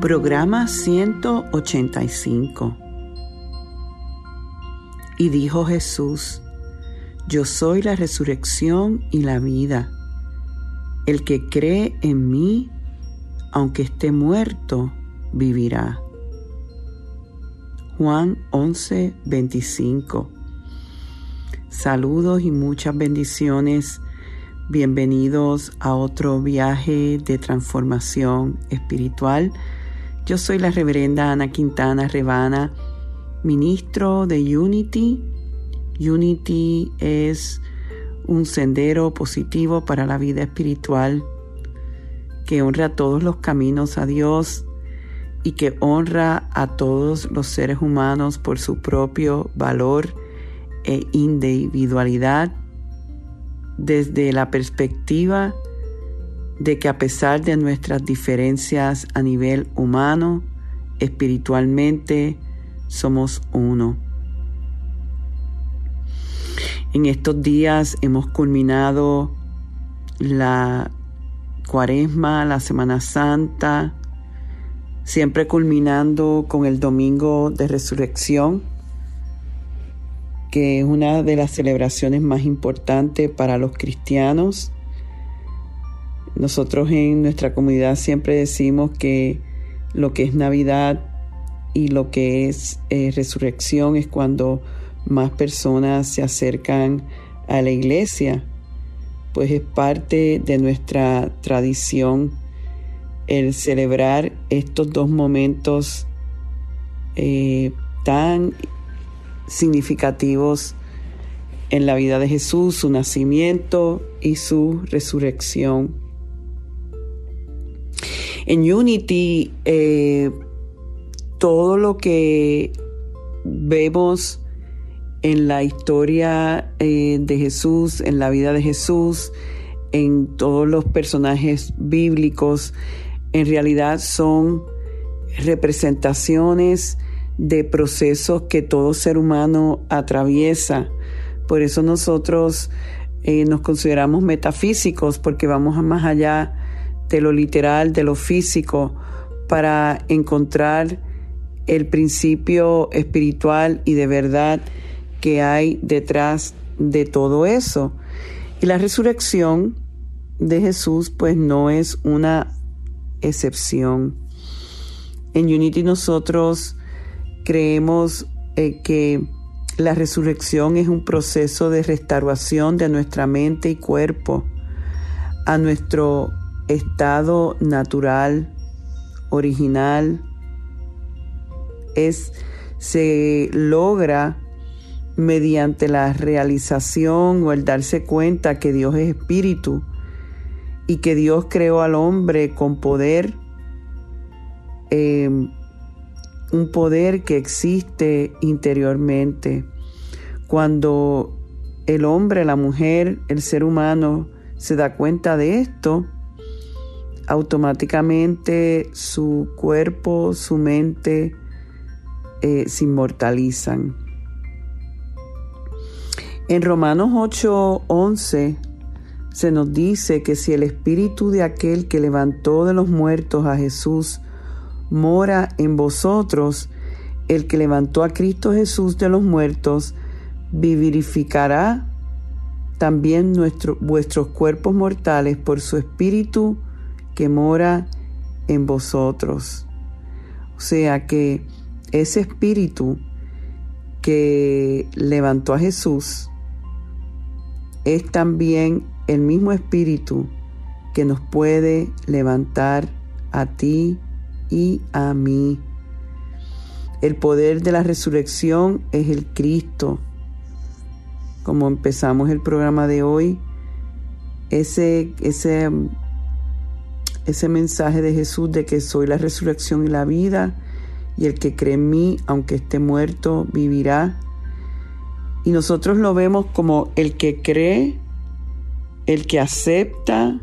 Programa 185. Y dijo Jesús, Yo soy la resurrección y la vida. El que cree en mí, aunque esté muerto, vivirá. Juan 11, 25. Saludos y muchas bendiciones. Bienvenidos a otro viaje de transformación espiritual yo soy la reverenda Ana Quintana Rebana, ministro de Unity. Unity es un sendero positivo para la vida espiritual que honra todos los caminos a Dios y que honra a todos los seres humanos por su propio valor e individualidad desde la perspectiva de que a pesar de nuestras diferencias a nivel humano, espiritualmente, somos uno. En estos días hemos culminado la cuaresma, la Semana Santa, siempre culminando con el Domingo de Resurrección, que es una de las celebraciones más importantes para los cristianos nosotros en nuestra comunidad siempre decimos que lo que es Navidad y lo que es eh, resurrección es cuando más personas se acercan a la iglesia, pues es parte de nuestra tradición el celebrar estos dos momentos eh, tan significativos en la vida de Jesús, su nacimiento y su resurrección. En Unity, eh, todo lo que vemos en la historia eh, de Jesús, en la vida de Jesús, en todos los personajes bíblicos, en realidad son representaciones de procesos que todo ser humano atraviesa. Por eso nosotros eh, nos consideramos metafísicos, porque vamos más allá de lo literal, de lo físico, para encontrar el principio espiritual y de verdad que hay detrás de todo eso. Y la resurrección de Jesús pues no es una excepción. En Unity nosotros creemos eh, que la resurrección es un proceso de restauración de nuestra mente y cuerpo a nuestro estado natural, original, es, se logra mediante la realización o el darse cuenta que Dios es espíritu y que Dios creó al hombre con poder, em, un poder que existe interiormente. Cuando el hombre, la mujer, el ser humano se da cuenta de esto, automáticamente su cuerpo, su mente eh, se inmortalizan. En Romanos 8:11 se nos dice que si el espíritu de aquel que levantó de los muertos a Jesús mora en vosotros, el que levantó a Cristo Jesús de los muertos vivificará también vuestros cuerpos mortales por su espíritu que mora en vosotros. O sea que ese espíritu que levantó a Jesús es también el mismo espíritu que nos puede levantar a ti y a mí. El poder de la resurrección es el Cristo. Como empezamos el programa de hoy, ese, ese ese mensaje de Jesús de que soy la resurrección y la vida, y el que cree en mí, aunque esté muerto, vivirá. Y nosotros lo vemos como el que cree, el que acepta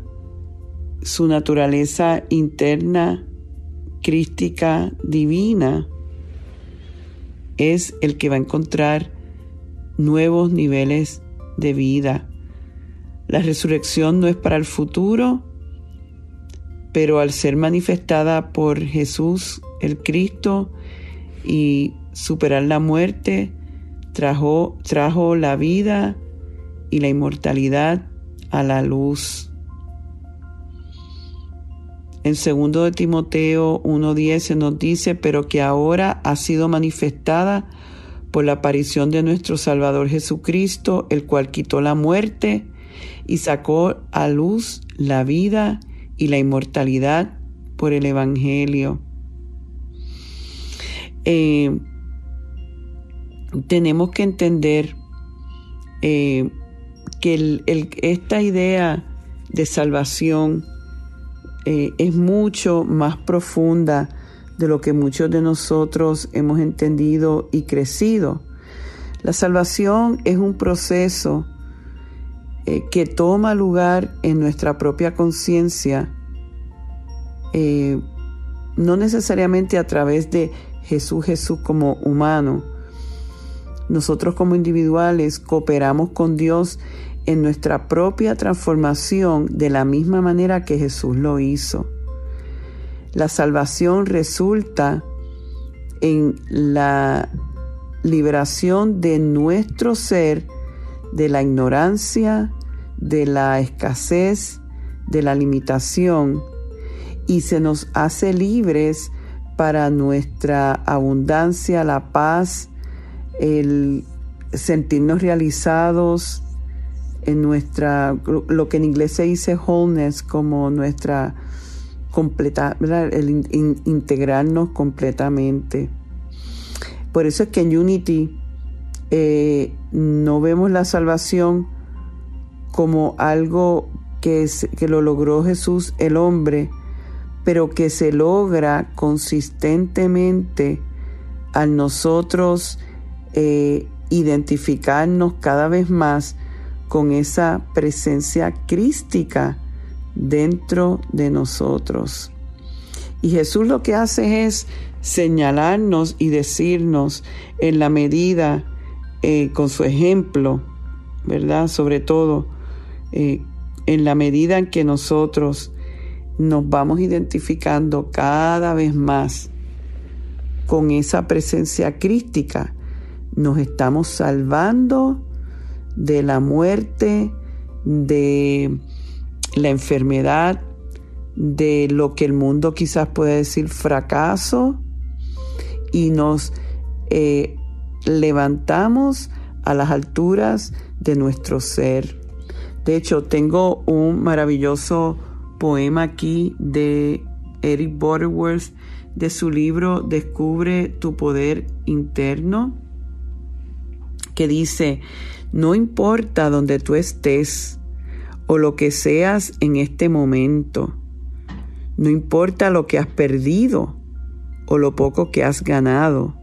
su naturaleza interna, crística, divina, es el que va a encontrar nuevos niveles de vida. La resurrección no es para el futuro, pero al ser manifestada por Jesús el Cristo y superar la muerte, trajo, trajo la vida y la inmortalidad a la luz. En segundo de Timoteo 1.10 se nos dice, pero que ahora ha sido manifestada por la aparición de nuestro Salvador Jesucristo, el cual quitó la muerte y sacó a luz la vida y la inmortalidad por el Evangelio. Eh, tenemos que entender eh, que esta idea de salvación eh, es mucho más profunda de lo que muchos de nosotros hemos entendido y crecido. La salvación es un proceso eh, que toma lugar en nuestra propia conciencia, eh, no necesariamente a través de Jesús Jesús como humano. Nosotros como individuales cooperamos con Dios en nuestra propia transformación de la misma manera que Jesús lo hizo. La salvación resulta en la liberación de nuestro ser de la ignorancia, de la escasez, de la limitación y se nos hace libres para nuestra abundancia, la paz, el sentirnos realizados en nuestra, lo que en inglés se dice wholeness, como nuestra completa, el integrarnos completamente. Por eso es que en Unity eh, no vemos la salvación como algo que, que lo logró Jesús el hombre, pero que se logra consistentemente al nosotros eh, identificarnos cada vez más con esa presencia crística dentro de nosotros. Y Jesús lo que hace es señalarnos y decirnos en la medida, eh, con su ejemplo, ¿verdad? Sobre todo, eh, en la medida en que nosotros nos vamos identificando cada vez más con esa presencia crística, nos estamos salvando de la muerte, de la enfermedad, de lo que el mundo quizás puede decir fracaso, y nos eh, levantamos a las alturas de nuestro ser. De hecho, tengo un maravilloso poema aquí de Eric Butterworth de su libro Descubre tu poder interno, que dice, no importa donde tú estés o lo que seas en este momento, no importa lo que has perdido o lo poco que has ganado,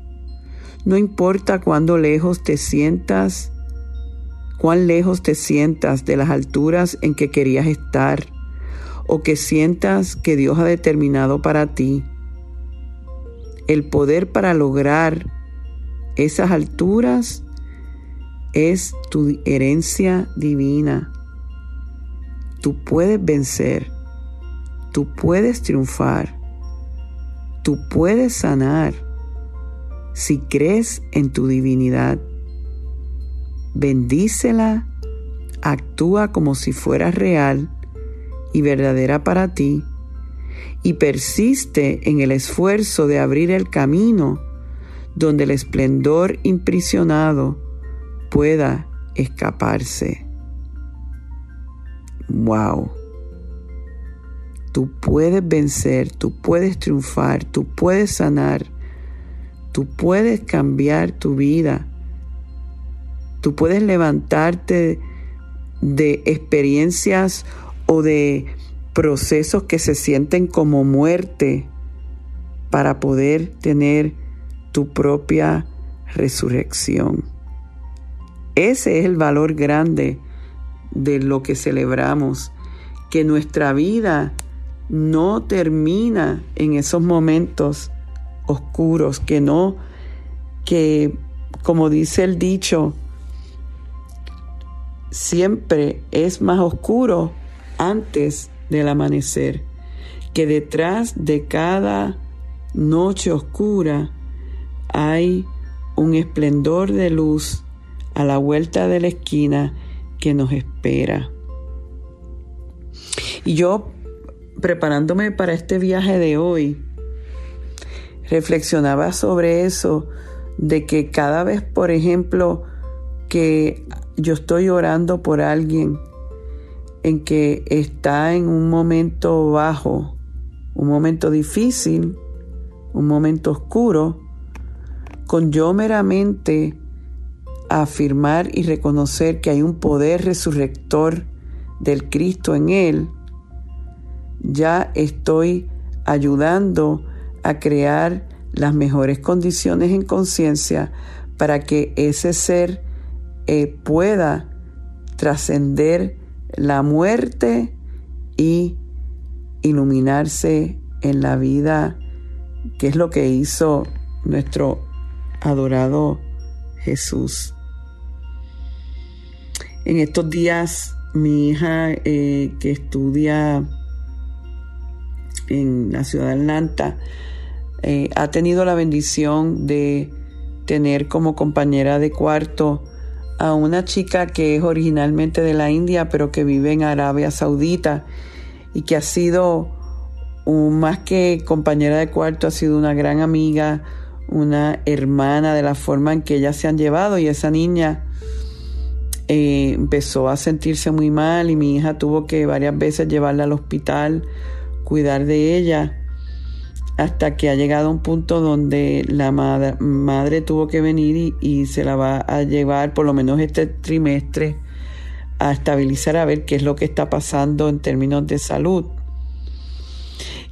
no importa cuándo lejos te sientas, cuán lejos te sientas de las alturas en que querías estar o que sientas que Dios ha determinado para ti. El poder para lograr esas alturas es tu herencia divina. Tú puedes vencer, tú puedes triunfar, tú puedes sanar si crees en tu divinidad. Bendícela, actúa como si fuera real y verdadera para ti y persiste en el esfuerzo de abrir el camino donde el esplendor imprisionado pueda escaparse. Wow. Tú puedes vencer, tú puedes triunfar, tú puedes sanar, tú puedes cambiar tu vida, tú puedes levantarte de experiencias o de procesos que se sienten como muerte para poder tener tu propia resurrección. Ese es el valor grande de lo que celebramos, que nuestra vida no termina en esos momentos oscuros, que no, que como dice el dicho, siempre es más oscuro antes del amanecer, que detrás de cada noche oscura hay un esplendor de luz a la vuelta de la esquina que nos espera. Y yo, preparándome para este viaje de hoy, reflexionaba sobre eso, de que cada vez, por ejemplo, que yo estoy orando por alguien en que está en un momento bajo, un momento difícil, un momento oscuro, con yo meramente afirmar y reconocer que hay un poder resurrector del Cristo en él, ya estoy ayudando a crear las mejores condiciones en conciencia para que ese ser eh, pueda trascender la muerte y iluminarse en la vida, que es lo que hizo nuestro adorado Jesús. En estos días, mi hija eh, que estudia en la ciudad de Atlanta eh, ha tenido la bendición de tener como compañera de cuarto a una chica que es originalmente de la India, pero que vive en Arabia Saudita y que ha sido más que compañera de cuarto, ha sido una gran amiga, una hermana de la forma en que ellas se han llevado. Y esa niña eh, empezó a sentirse muy mal y mi hija tuvo que varias veces llevarla al hospital, cuidar de ella hasta que ha llegado a un punto donde la madre, tuvo que venir y, se la va a llevar por lo menos este trimestre a estabilizar a ver qué es lo que está pasando en términos de salud.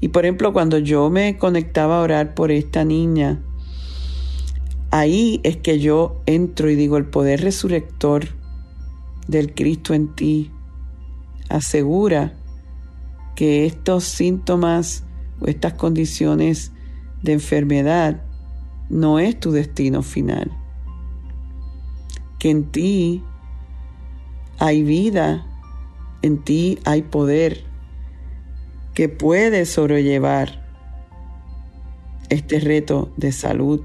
Y por ejemplo, cuando yo me conectaba a orar por esta niña, ahí es que yo entro y digo, el poder resurrector del Cristo en ti asegura que estos síntomas estas condiciones de enfermedad no es tu destino final. Que en ti hay vida, en ti hay poder, que puedes sobrellevar este reto de salud.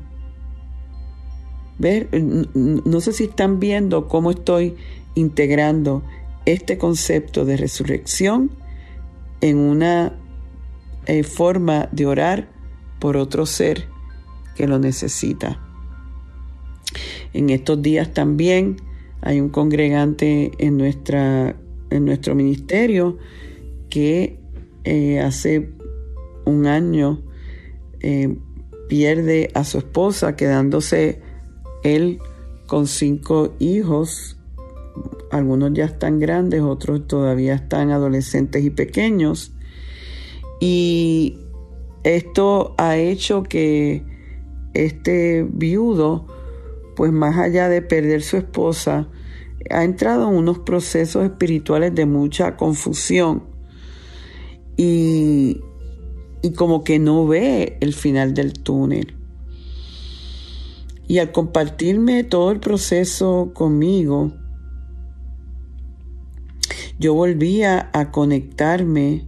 Ver, no sé si están viendo cómo estoy integrando este concepto de resurrección en una forma de orar por otro ser que lo necesita. En estos días también hay un congregante en, nuestra, en nuestro ministerio que eh, hace un año eh, pierde a su esposa, quedándose él con cinco hijos. Algunos ya están grandes, otros todavía están adolescentes y pequeños. Y esto ha hecho que este viudo, pues más allá de perder su esposa, ha entrado en unos procesos espirituales de mucha confusión y, y como que no ve el final del túnel. Y al compartirme todo el proceso conmigo, yo volvía a conectarme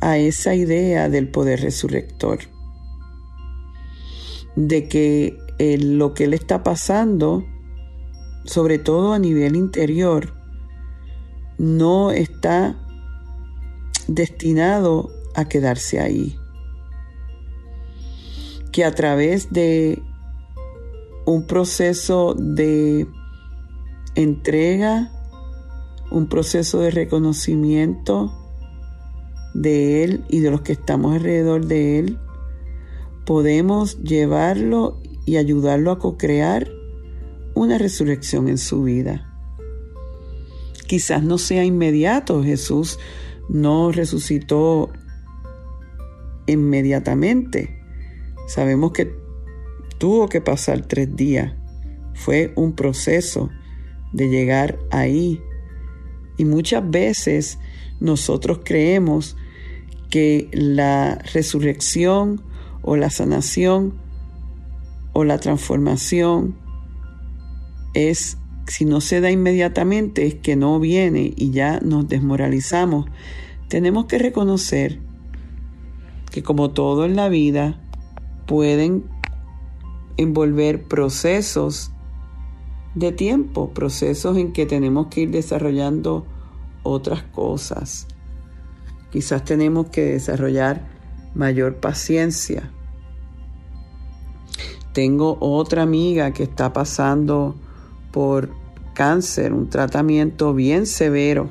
a esa idea del poder resurrector, de que eh, lo que le está pasando, sobre todo a nivel interior, no está destinado a quedarse ahí. Que a través de un proceso de entrega, un proceso de reconocimiento, de Él y de los que estamos alrededor de Él, podemos llevarlo y ayudarlo a co-crear una resurrección en su vida. Quizás no sea inmediato, Jesús no resucitó inmediatamente. Sabemos que tuvo que pasar tres días. Fue un proceso de llegar ahí. Y muchas veces nosotros creemos que la resurrección o la sanación o la transformación es, si no se da inmediatamente, es que no viene y ya nos desmoralizamos. Tenemos que reconocer que como todo en la vida pueden envolver procesos de tiempo, procesos en que tenemos que ir desarrollando otras cosas. Quizás tenemos que desarrollar mayor paciencia. Tengo otra amiga que está pasando por cáncer, un tratamiento bien severo.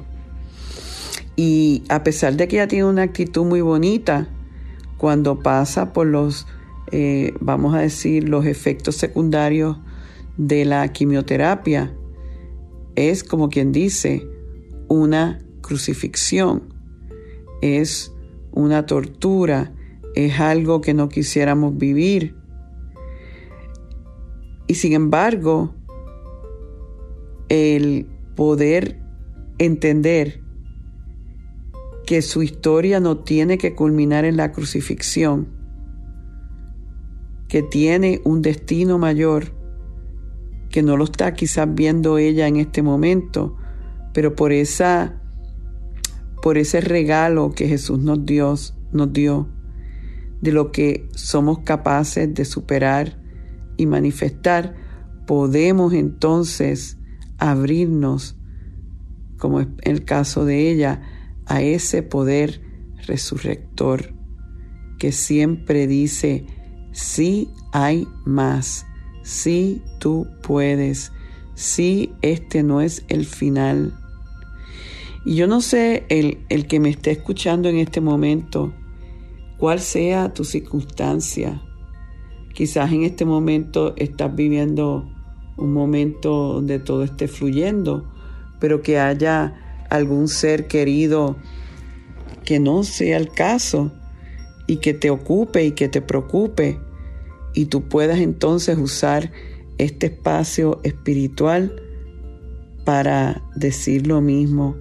Y a pesar de que ella tiene una actitud muy bonita, cuando pasa por los, eh, vamos a decir, los efectos secundarios de la quimioterapia, es como quien dice, una crucifixión, es una tortura, es algo que no quisiéramos vivir. Y sin embargo, el poder entender que su historia no tiene que culminar en la crucifixión, que tiene un destino mayor, que no lo está quizás viendo ella en este momento, pero por esa por ese regalo que Jesús nos dio, nos dio de lo que somos capaces de superar y manifestar, podemos entonces abrirnos, como en el caso de ella, a ese poder resurrector que siempre dice, sí hay más, sí tú puedes, sí este no es el final. Y yo no sé el, el que me esté escuchando en este momento, cuál sea tu circunstancia. Quizás en este momento estás viviendo un momento donde todo esté fluyendo, pero que haya algún ser querido que no sea el caso y que te ocupe y que te preocupe y tú puedas entonces usar este espacio espiritual para decir lo mismo,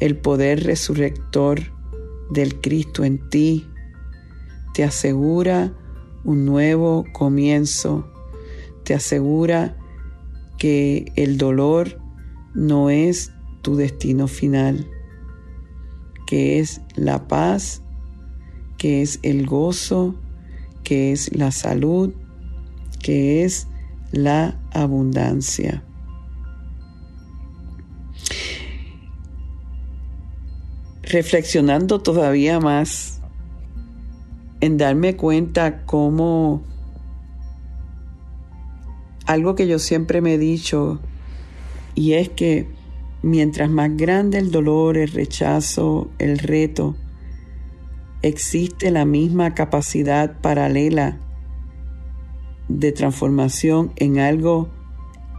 el poder resurrector del Cristo en ti te asegura un nuevo comienzo, te asegura que el dolor no es tu destino final, que es la paz, que es el gozo, que es la salud, que es la abundancia. Reflexionando todavía más en darme cuenta cómo algo que yo siempre me he dicho y es que Mientras más grande el dolor, el rechazo, el reto, existe la misma capacidad paralela de transformación en algo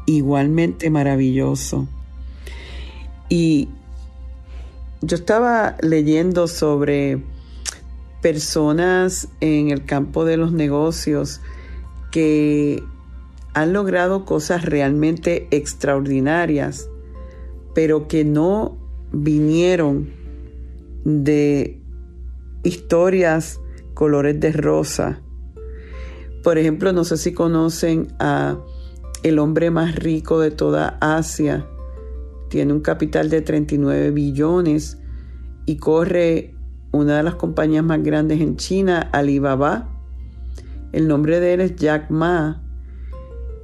igualmente maravilloso. Y yo estaba leyendo sobre personas en el campo de los negocios que han logrado cosas realmente extraordinarias pero que no vinieron de historias colores de rosa. Por ejemplo, no sé si conocen a el hombre más rico de toda Asia. Tiene un capital de 39 billones y corre una de las compañías más grandes en China, Alibaba. El nombre de él es Jack Ma.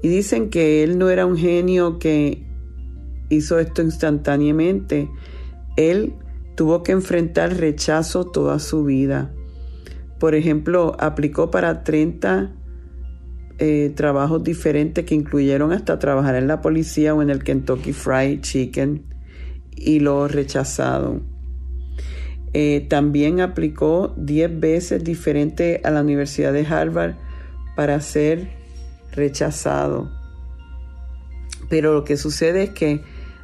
Y dicen que él no era un genio que hizo esto instantáneamente. Él tuvo que enfrentar rechazo toda su vida. Por ejemplo, aplicó para 30 eh, trabajos diferentes que incluyeron hasta trabajar en la policía o en el Kentucky Fried Chicken y lo rechazaron. Eh, también aplicó 10 veces diferente a la Universidad de Harvard para ser rechazado. Pero lo que sucede es que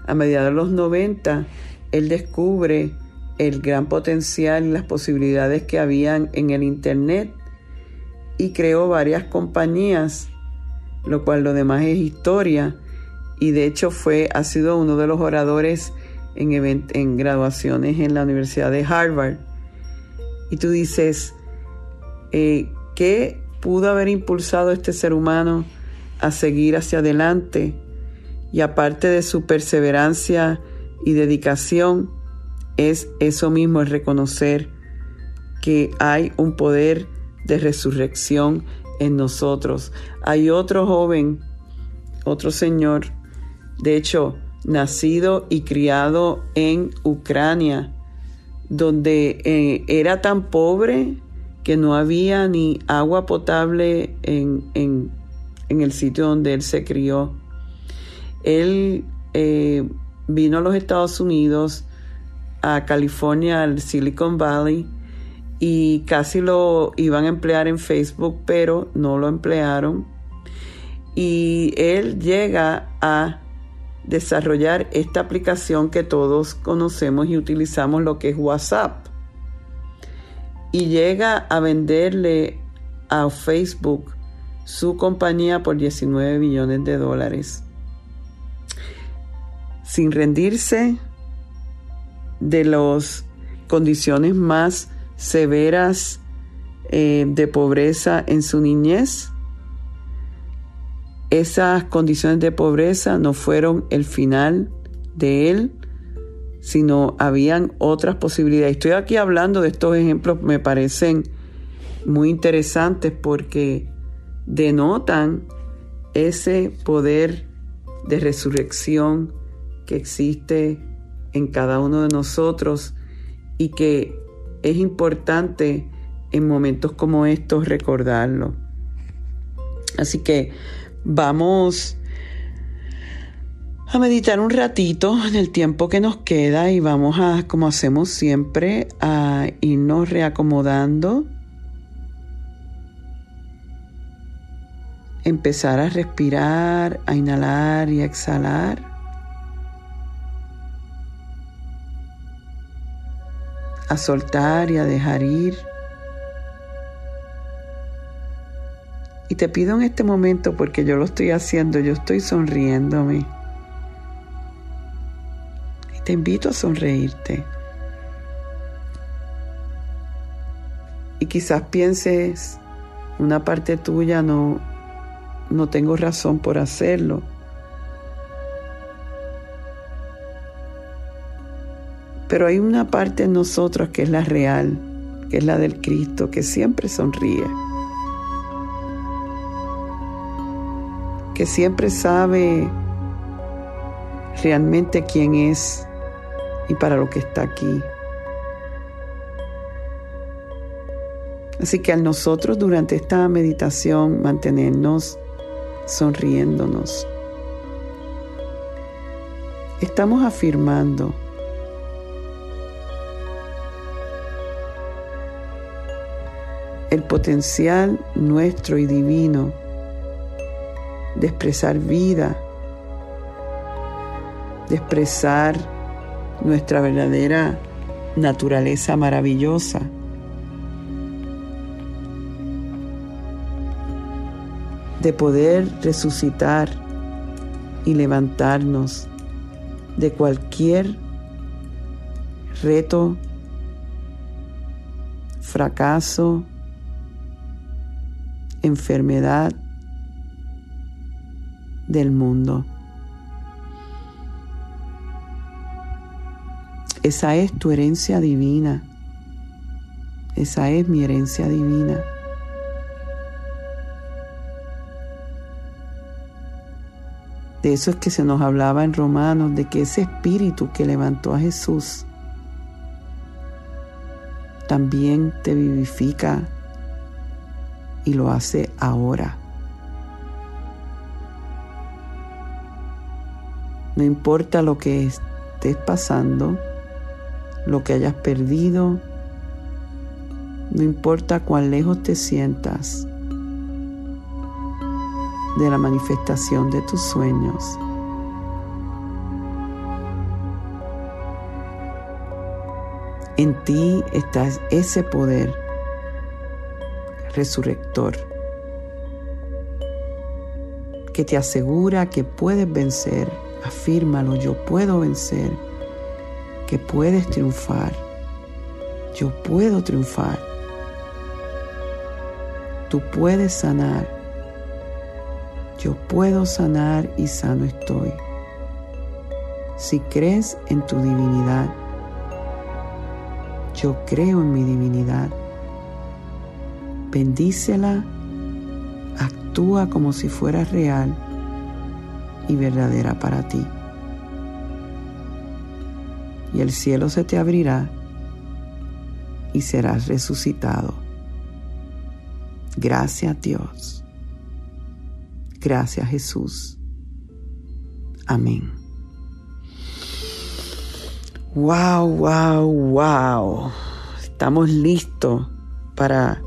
a mediados de los 90, él descubre el gran potencial y las posibilidades que habían en el Internet y creó varias compañías, lo cual lo demás es historia. Y de hecho fue, ha sido uno de los oradores en, en graduaciones en la Universidad de Harvard. Y tú dices, eh, ¿qué pudo haber impulsado este ser humano a seguir hacia adelante? y aparte de su perseverancia y dedicación, es eso mismo, el reconocer que hay un poder de resurrección en nosotros. Hay otro joven, otro señor, de hecho, nacido y criado en Ucrania, donde eh, era tan pobre que no había ni agua potable en, en, el sitio donde él se crió. Él eh, vino a los Estados Unidos, a California, al Silicon Valley, y casi lo iban a emplear en Facebook, pero no lo emplearon. Y él llega a desarrollar esta aplicación que todos conocemos y utilizamos, lo que es WhatsApp. Y llega a venderle a Facebook su compañía por 19 billones de dólares. Sin rendirse de las condiciones más severas eh, de pobreza en su niñez, esas condiciones de pobreza no fueron el final de él, sino habían otras posibilidades. Estoy aquí hablando de estos ejemplos, me parecen muy interesantes porque denotan ese poder de resurrección que existe en cada uno de nosotros y que es importante en momentos como estos recordarlo. Así que Vamos a meditar un ratito en el tiempo que nos queda y vamos a, como hacemos siempre, a irnos reacomodando. Empezar a respirar, a inhalar y a exhalar. A soltar y a dejar ir. Y te pido en este momento, porque yo lo estoy haciendo, yo estoy sonriéndome. Y te invito a sonreírte. Y quizás pienses, una parte tuya no, no tengo razón por hacerlo. Pero hay una parte en nosotros que es la real, que es la del Cristo, que siempre sonríe. que siempre sabe realmente quién es y para lo que está aquí. Así que al nosotros durante esta meditación mantenernos sonriéndonos, estamos afirmando el potencial nuestro y divino de expresar vida, de expresar nuestra verdadera naturaleza maravillosa. de poder resucitar y levantarnos de cualquier reto, fracaso, enfermedad, del mundo. Esa es tu herencia divina. Esa es mi herencia divina. De eso es que se nos hablaba en Romanos, de que ese espíritu que levantó a Jesús también te vivifica y lo hace ahora. No importa lo que estés pasando, lo que hayas perdido, no importa cuán lejos te sientas de la manifestación de tus sueños. En ti está ese poder resurrector que te asegura que puedes vencer Afírmalo, yo puedo vencer, que puedes triunfar. Yo puedo triunfar. Tú puedes sanar. Yo puedo sanar y sano estoy. Si crees en tu divinidad, yo creo en mi divinidad Bendícela, actúa como si fuera real y verdadera para ti. Y el cielo se te abrirá y serás resucitado. Gracias Dios. Gracias Jesús. Amén. Wow, wow, wow. Estamos listos para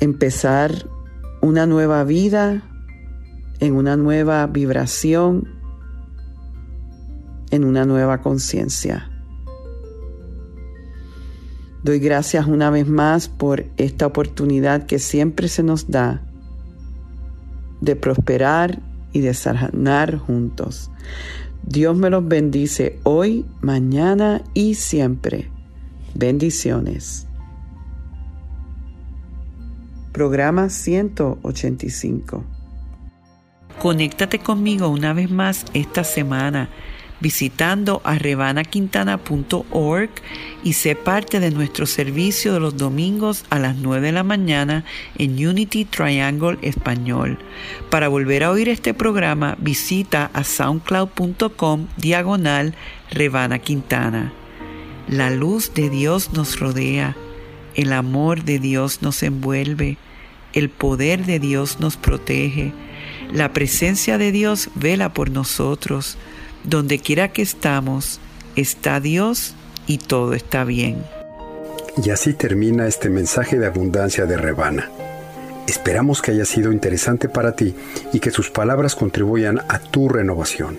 empezar una nueva vida en una nueva vibración, en una nueva conciencia. Doy gracias una vez más por esta oportunidad que siempre se nos da de prosperar y de sanar juntos. Dios me los bendice hoy, mañana y siempre. Bendiciones. Programa 185. Conéctate conmigo una vez más esta semana visitando a rebanaquintana.org y sé parte de nuestro servicio de los domingos a las 9 de la mañana en Unity Triangle Español. Para volver a oír este programa, visita a soundcloud.com diagonal Rebana Quintana. La luz de Dios nos rodea, el amor de Dios nos envuelve, el poder de Dios nos protege, la presencia de Dios vela por nosotros, donde quiera que estamos, está Dios y todo está bien. Y así termina este mensaje de abundancia de Rebana. Esperamos que haya sido interesante para ti y que sus palabras contribuyan a tu renovación.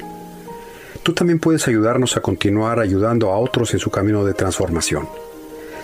Tú también puedes ayudarnos a continuar ayudando a otros en su camino de transformación.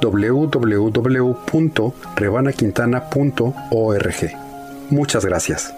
www.rebanaquintana.org. Muchas gracias.